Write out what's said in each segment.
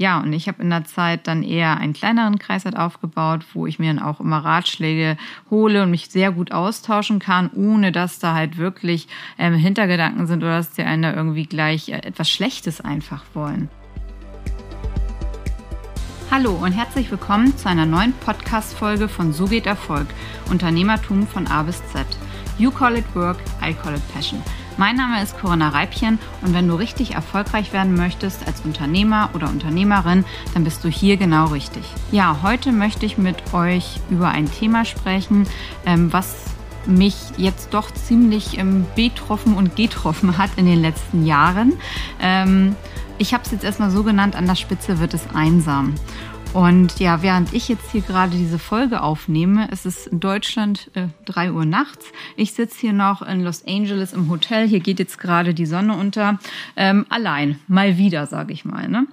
Ja, und ich habe in der Zeit dann eher einen kleineren Kreis halt aufgebaut, wo ich mir dann auch immer Ratschläge hole und mich sehr gut austauschen kann, ohne dass da halt wirklich ähm, Hintergedanken sind oder dass die einen da irgendwie gleich äh, etwas Schlechtes einfach wollen. Hallo und herzlich willkommen zu einer neuen Podcast-Folge von So geht Erfolg, Unternehmertum von A bis Z. You call it work, I call it passion. Mein Name ist Corinna Reibchen und wenn du richtig erfolgreich werden möchtest als Unternehmer oder Unternehmerin, dann bist du hier genau richtig. Ja, heute möchte ich mit euch über ein Thema sprechen, ähm, was mich jetzt doch ziemlich ähm, betroffen und getroffen hat in den letzten Jahren. Ähm, ich habe es jetzt erstmal so genannt, an der Spitze wird es einsam. Und ja, während ich jetzt hier gerade diese Folge aufnehme, ist es in Deutschland äh, 3 Uhr nachts. Ich sitze hier noch in Los Angeles im Hotel. Hier geht jetzt gerade die Sonne unter. Ähm, allein, mal wieder, sage ich mal. Ne?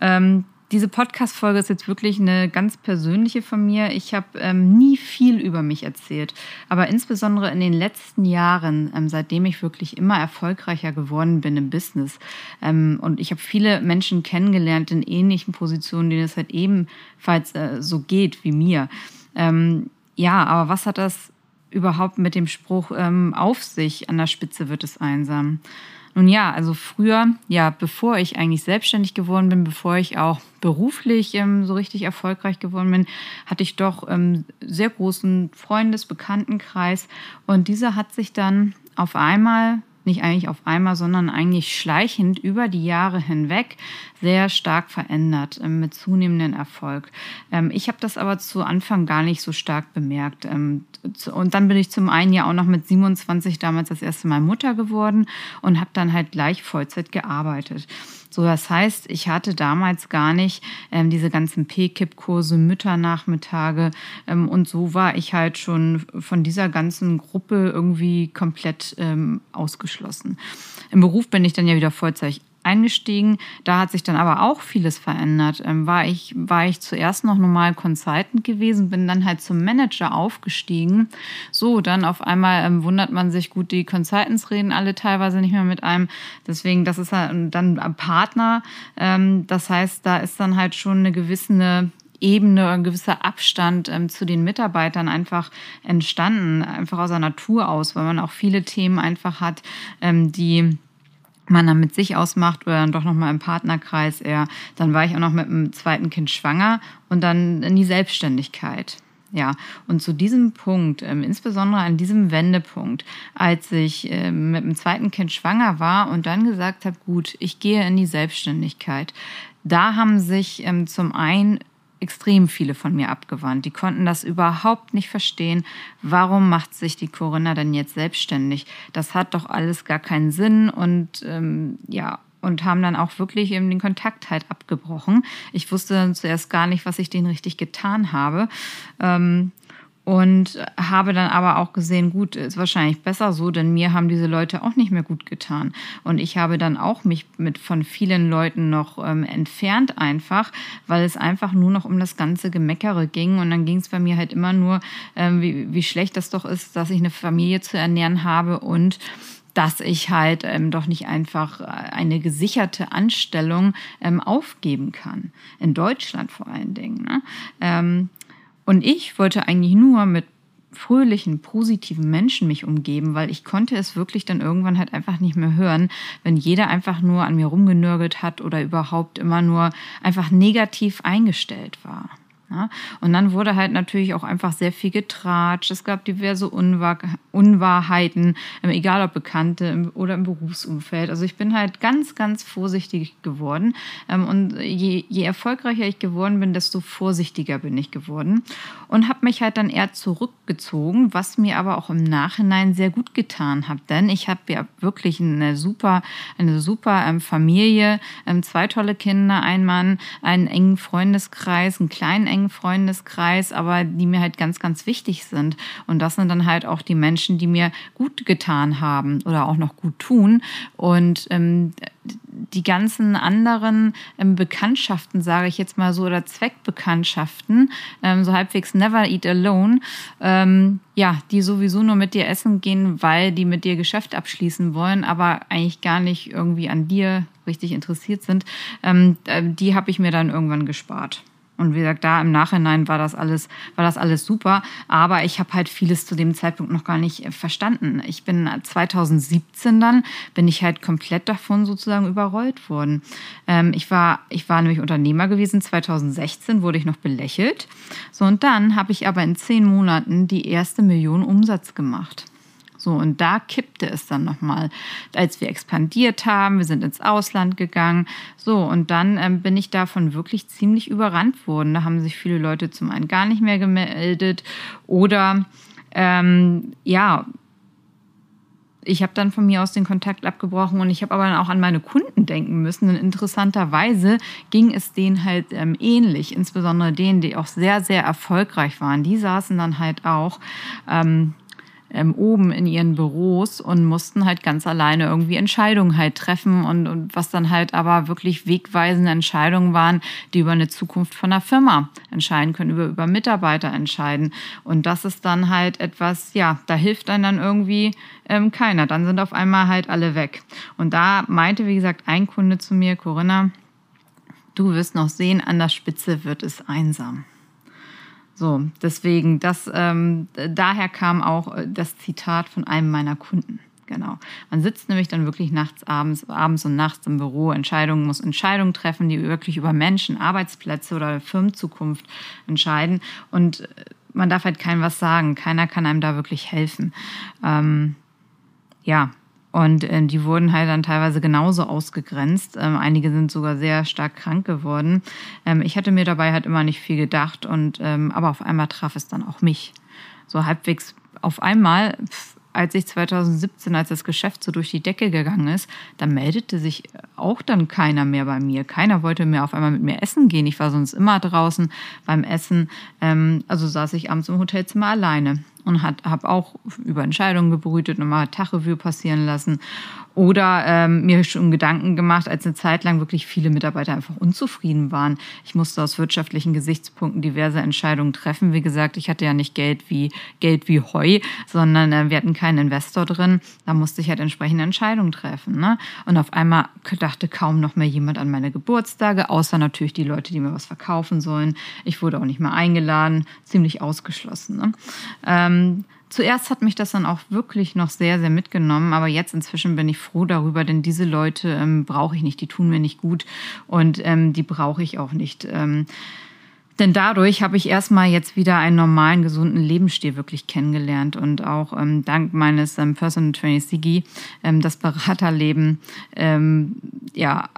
Ähm, diese Podcast-Folge ist jetzt wirklich eine ganz persönliche von mir. Ich habe ähm, nie viel über mich erzählt, aber insbesondere in den letzten Jahren, ähm, seitdem ich wirklich immer erfolgreicher geworden bin im Business. Ähm, und ich habe viele Menschen kennengelernt in ähnlichen Positionen, denen es halt ebenfalls äh, so geht wie mir. Ähm, ja, aber was hat das überhaupt mit dem Spruch ähm, auf sich? An der Spitze wird es einsam. Nun ja, also früher, ja, bevor ich eigentlich selbstständig geworden bin, bevor ich auch beruflich ähm, so richtig erfolgreich geworden bin, hatte ich doch ähm, sehr großen Freundes-, Bekanntenkreis. Und dieser hat sich dann auf einmal nicht eigentlich auf einmal, sondern eigentlich schleichend über die Jahre hinweg sehr stark verändert ähm, mit zunehmendem Erfolg. Ähm, ich habe das aber zu Anfang gar nicht so stark bemerkt. Ähm, und dann bin ich zum einen ja auch noch mit 27 damals das erste Mal Mutter geworden und habe dann halt gleich Vollzeit gearbeitet. So, das heißt, ich hatte damals gar nicht ähm, diese ganzen P-Kip-Kurse, Mütternachmittage ähm, und so war ich halt schon von dieser ganzen Gruppe irgendwie komplett ähm, ausgeschlossen. Im Beruf bin ich dann ja wieder Vollzeit eingestiegen. Da hat sich dann aber auch vieles verändert. Ähm, war, ich, war ich zuerst noch normal Consultant gewesen, bin dann halt zum Manager aufgestiegen. So, dann auf einmal ähm, wundert man sich, gut, die Consultants reden alle teilweise nicht mehr mit einem. Deswegen, das ist halt dann ein Partner. Ähm, das heißt, da ist dann halt schon eine gewisse Ebene, ein gewisser Abstand ähm, zu den Mitarbeitern einfach entstanden, einfach aus der Natur aus, weil man auch viele Themen einfach hat, ähm, die man dann mit sich ausmacht oder dann doch nochmal im Partnerkreis eher. Dann war ich auch noch mit dem zweiten Kind schwanger und dann in die Selbstständigkeit. Ja, und zu diesem Punkt, ähm, insbesondere an diesem Wendepunkt, als ich ähm, mit dem zweiten Kind schwanger war und dann gesagt habe, gut, ich gehe in die Selbstständigkeit, da haben sich ähm, zum einen extrem viele von mir abgewandt. Die konnten das überhaupt nicht verstehen. Warum macht sich die Corinna denn jetzt selbstständig? Das hat doch alles gar keinen Sinn und ähm, ja, und haben dann auch wirklich eben den Kontakt halt abgebrochen. Ich wusste dann zuerst gar nicht, was ich denen richtig getan habe. Ähm, und habe dann aber auch gesehen, gut, ist wahrscheinlich besser so, denn mir haben diese Leute auch nicht mehr gut getan. Und ich habe dann auch mich mit von vielen Leuten noch ähm, entfernt einfach, weil es einfach nur noch um das ganze Gemeckere ging. Und dann ging es bei mir halt immer nur, ähm, wie, wie schlecht das doch ist, dass ich eine Familie zu ernähren habe und dass ich halt ähm, doch nicht einfach eine gesicherte Anstellung ähm, aufgeben kann. In Deutschland vor allen Dingen. Ne? Ähm, und ich wollte eigentlich nur mit fröhlichen, positiven Menschen mich umgeben, weil ich konnte es wirklich dann irgendwann halt einfach nicht mehr hören, wenn jeder einfach nur an mir rumgenörgelt hat oder überhaupt immer nur einfach negativ eingestellt war. Ja, und dann wurde halt natürlich auch einfach sehr viel getratscht. Es gab diverse Unwahr Unwahrheiten, ähm, egal ob Bekannte oder im Berufsumfeld. Also ich bin halt ganz, ganz vorsichtig geworden. Ähm, und je, je erfolgreicher ich geworden bin, desto vorsichtiger bin ich geworden. Und habe mich halt dann eher zurückgezogen, was mir aber auch im Nachhinein sehr gut getan hat. Denn ich habe ja wirklich eine super, eine super ähm, Familie, zwei tolle Kinder, ein Mann, einen engen Freundeskreis, einen kleinen engen engen Freundeskreis, aber die mir halt ganz, ganz wichtig sind. Und das sind dann halt auch die Menschen, die mir gut getan haben oder auch noch gut tun. Und ähm, die ganzen anderen ähm, Bekanntschaften, sage ich jetzt mal so, oder Zweckbekanntschaften, ähm, so halbwegs never eat alone, ähm, ja, die sowieso nur mit dir essen gehen, weil die mit dir Geschäft abschließen wollen, aber eigentlich gar nicht irgendwie an dir richtig interessiert sind, ähm, äh, die habe ich mir dann irgendwann gespart. Und wie gesagt, da im Nachhinein war das alles, war das alles super. Aber ich habe halt vieles zu dem Zeitpunkt noch gar nicht äh, verstanden. Ich bin 2017 dann, bin ich halt komplett davon sozusagen überrollt worden. Ähm, ich war, ich war nämlich Unternehmer gewesen. 2016 wurde ich noch belächelt. So, und dann habe ich aber in zehn Monaten die erste Million Umsatz gemacht. So, und da kippte es dann nochmal, als wir expandiert haben, wir sind ins Ausland gegangen. So, und dann ähm, bin ich davon wirklich ziemlich überrannt worden. Da haben sich viele Leute zum einen gar nicht mehr gemeldet oder ähm, ja, ich habe dann von mir aus den Kontakt abgebrochen und ich habe aber dann auch an meine Kunden denken müssen. Und interessanterweise ging es denen halt ähm, ähnlich, insbesondere denen, die auch sehr, sehr erfolgreich waren. Die saßen dann halt auch ähm, ähm, oben in ihren Büros und mussten halt ganz alleine irgendwie Entscheidungen halt treffen und, und was dann halt aber wirklich wegweisende Entscheidungen waren, die über eine Zukunft von der Firma entscheiden können, über, über Mitarbeiter entscheiden. Und das ist dann halt etwas, ja, da hilft dann dann irgendwie ähm, keiner. Dann sind auf einmal halt alle weg. Und da meinte, wie gesagt, ein Kunde zu mir, Corinna, du wirst noch sehen, an der Spitze wird es einsam. So, deswegen, das, ähm, daher kam auch äh, das Zitat von einem meiner Kunden. Genau. Man sitzt nämlich dann wirklich nachts, abends, abends und nachts im Büro, Entscheidungen, muss Entscheidungen treffen, die wirklich über Menschen, Arbeitsplätze oder Firmenzukunft entscheiden. Und äh, man darf halt keinem was sagen. Keiner kann einem da wirklich helfen. Ähm, ja, und äh, die wurden halt dann teilweise genauso ausgegrenzt. Ähm, einige sind sogar sehr stark krank geworden. Ähm, ich hatte mir dabei halt immer nicht viel gedacht und ähm, aber auf einmal traf es dann auch mich. So halbwegs auf einmal, pf, als ich 2017, als das Geschäft so durch die Decke gegangen ist, da meldete sich auch dann keiner mehr bei mir. Keiner wollte mehr auf einmal mit mir essen gehen. Ich war sonst immer draußen beim Essen. Ähm, also saß ich abends im Hotelzimmer alleine und habe auch über Entscheidungen gebrütet und mal Tachrevue passieren lassen. Oder ähm, mir schon Gedanken gemacht, als eine Zeit lang wirklich viele Mitarbeiter einfach unzufrieden waren. Ich musste aus wirtschaftlichen Gesichtspunkten diverse Entscheidungen treffen. Wie gesagt, ich hatte ja nicht Geld wie Geld wie Heu, sondern äh, wir hatten keinen Investor drin. Da musste ich halt entsprechende Entscheidungen treffen. Ne? Und auf einmal dachte kaum noch mehr jemand an meine Geburtstage, außer natürlich die Leute, die mir was verkaufen sollen. Ich wurde auch nicht mehr eingeladen, ziemlich ausgeschlossen. Ne? Ähm, zuerst hat mich das dann auch wirklich noch sehr, sehr mitgenommen, aber jetzt inzwischen bin ich froh darüber, denn diese Leute ähm, brauche ich nicht, die tun mir nicht gut und ähm, die brauche ich auch nicht. Ähm, denn dadurch habe ich erstmal jetzt wieder einen normalen, gesunden Lebensstil wirklich kennengelernt und auch ähm, dank meines ähm, Personal Trainings Sigi ähm, das Beraterleben ähm, ja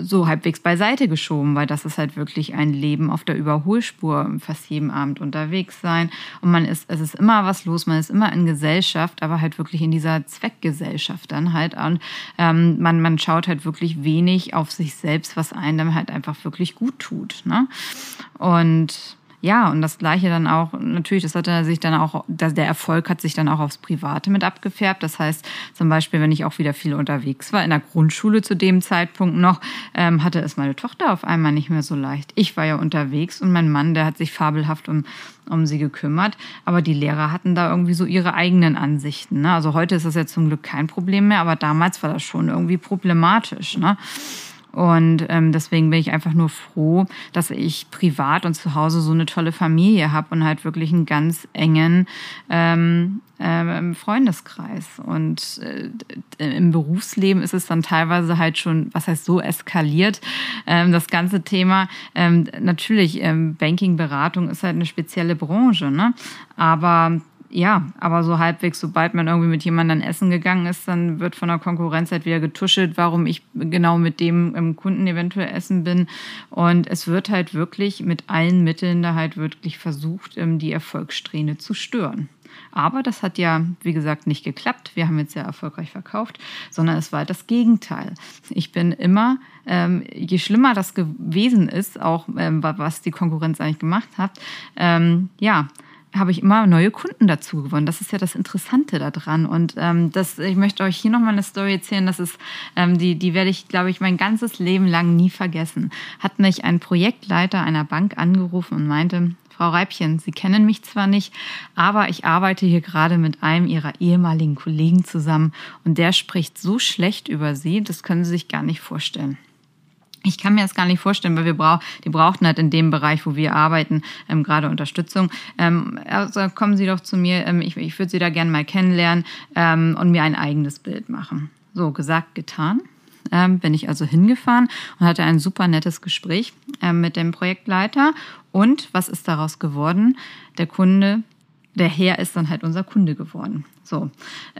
so halbwegs beiseite geschoben, weil das ist halt wirklich ein Leben auf der Überholspur, fast jeden Abend unterwegs sein. Und man ist, es ist immer was los, man ist immer in Gesellschaft, aber halt wirklich in dieser Zweckgesellschaft dann halt. Und ähm, man, man schaut halt wirklich wenig auf sich selbst, was einem halt einfach wirklich gut tut. Ne? Und ja, und das Gleiche dann auch, natürlich, das hat sich dann auch, der Erfolg hat sich dann auch aufs Private mit abgefärbt. Das heißt, zum Beispiel, wenn ich auch wieder viel unterwegs war, in der Grundschule zu dem Zeitpunkt noch, ähm, hatte es meine Tochter auf einmal nicht mehr so leicht. Ich war ja unterwegs und mein Mann, der hat sich fabelhaft um, um sie gekümmert. Aber die Lehrer hatten da irgendwie so ihre eigenen Ansichten. Ne? Also heute ist das ja zum Glück kein Problem mehr, aber damals war das schon irgendwie problematisch. Ne? Und ähm, deswegen bin ich einfach nur froh, dass ich privat und zu Hause so eine tolle Familie habe und halt wirklich einen ganz engen ähm, ähm, Freundeskreis. Und äh, im Berufsleben ist es dann teilweise halt schon, was heißt so eskaliert, ähm, das ganze Thema. Ähm, natürlich, ähm, Banking-Beratung ist halt eine spezielle Branche, ne? Aber ja, aber so halbwegs, sobald man irgendwie mit jemandem essen gegangen ist, dann wird von der Konkurrenz halt wieder getuschelt, warum ich genau mit dem Kunden eventuell essen bin. Und es wird halt wirklich mit allen Mitteln da halt wirklich versucht, ähm, die Erfolgssträhne zu stören. Aber das hat ja, wie gesagt, nicht geklappt. Wir haben jetzt sehr erfolgreich verkauft, sondern es war halt das Gegenteil. Ich bin immer, ähm, je schlimmer das gewesen ist, auch ähm, was die Konkurrenz eigentlich gemacht hat, ähm, ja, habe ich immer neue Kunden dazu gewonnen. Das ist ja das Interessante daran. Und ähm, das, ich möchte euch hier nochmal eine Story erzählen. Das ist, ähm, die, die werde ich, glaube ich, mein ganzes Leben lang nie vergessen. Hat mich ein Projektleiter einer Bank angerufen und meinte, Frau Reibchen, Sie kennen mich zwar nicht, aber ich arbeite hier gerade mit einem Ihrer ehemaligen Kollegen zusammen und der spricht so schlecht über Sie, das können Sie sich gar nicht vorstellen. Ich kann mir das gar nicht vorstellen, weil wir brauchen, die brauchten halt in dem Bereich, wo wir arbeiten, ähm, gerade Unterstützung. Ähm, also kommen Sie doch zu mir, ähm, ich, ich würde Sie da gerne mal kennenlernen ähm, und mir ein eigenes Bild machen. So, gesagt, getan. Ähm, bin ich also hingefahren und hatte ein super nettes Gespräch ähm, mit dem Projektleiter. Und was ist daraus geworden? Der Kunde der Herr ist dann halt unser Kunde geworden. So,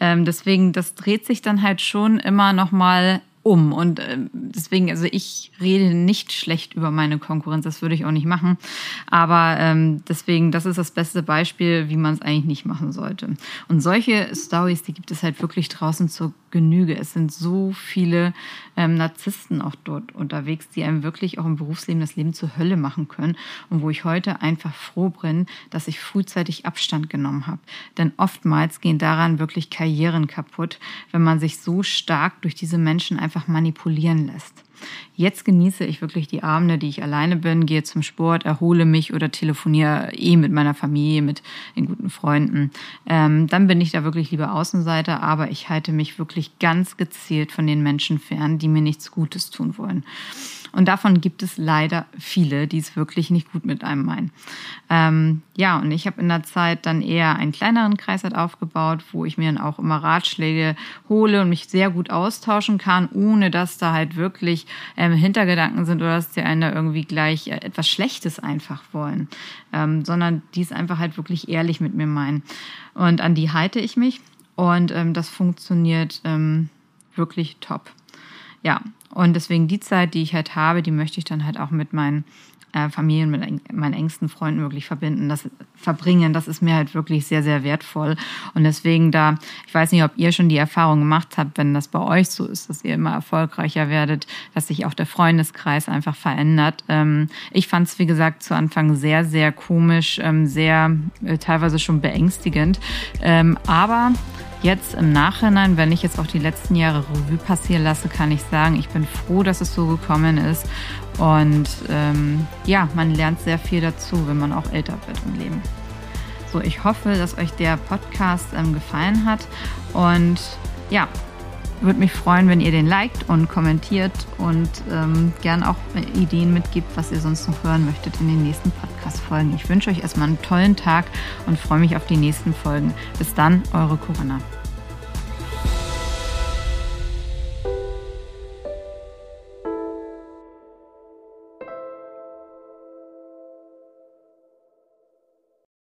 ähm, deswegen, das dreht sich dann halt schon immer noch mal um. Und äh, deswegen, also ich rede nicht schlecht über meine Konkurrenz, das würde ich auch nicht machen. Aber ähm, deswegen, das ist das beste Beispiel, wie man es eigentlich nicht machen sollte. Und solche Stories, die gibt es halt wirklich draußen zur Genüge. Es sind so viele ähm, Narzissten auch dort unterwegs, die einem wirklich auch im Berufsleben das Leben zur Hölle machen können. Und wo ich heute einfach froh bin, dass ich frühzeitig Abstand genommen habe. Denn oftmals gehen daran wirklich Karrieren kaputt, wenn man sich so stark durch diese Menschen einfach einfach manipulieren lässt. Jetzt genieße ich wirklich die Abende, die ich alleine bin, gehe zum Sport, erhole mich oder telefoniere eh mit meiner Familie, mit den guten Freunden. Ähm, dann bin ich da wirklich lieber Außenseiter, aber ich halte mich wirklich ganz gezielt von den Menschen fern, die mir nichts Gutes tun wollen. Und davon gibt es leider viele, die es wirklich nicht gut mit einem meinen. Ähm, ja, und ich habe in der Zeit dann eher einen kleineren Kreis halt aufgebaut, wo ich mir dann auch immer Ratschläge hole und mich sehr gut austauschen kann, ohne dass da halt wirklich ähm, Hintergedanken sind oder dass die einen da irgendwie gleich äh, etwas Schlechtes einfach wollen, ähm, sondern die es einfach halt wirklich ehrlich mit mir meinen. Und an die halte ich mich und ähm, das funktioniert ähm, wirklich top. Ja, und deswegen die Zeit, die ich halt habe, die möchte ich dann halt auch mit meinen äh, Familien, mit meinen engsten Freunden wirklich verbinden, das verbringen. Das ist mir halt wirklich sehr, sehr wertvoll. Und deswegen da, ich weiß nicht, ob ihr schon die Erfahrung gemacht habt, wenn das bei euch so ist, dass ihr immer erfolgreicher werdet, dass sich auch der Freundeskreis einfach verändert. Ähm, ich fand es, wie gesagt, zu Anfang sehr, sehr komisch, ähm, sehr äh, teilweise schon beängstigend. Ähm, aber Jetzt im Nachhinein, wenn ich jetzt auch die letzten Jahre Revue passieren lasse, kann ich sagen, ich bin froh, dass es so gekommen ist. Und ähm, ja, man lernt sehr viel dazu, wenn man auch älter wird im Leben. So, ich hoffe, dass euch der Podcast ähm, gefallen hat. Und ja, würde mich freuen, wenn ihr den liked und kommentiert und ähm, gern auch Ideen mitgibt, was ihr sonst noch hören möchtet in den nächsten Podcast-Folgen. Ich wünsche euch erstmal einen tollen Tag und freue mich auf die nächsten Folgen. Bis dann, eure Corinna.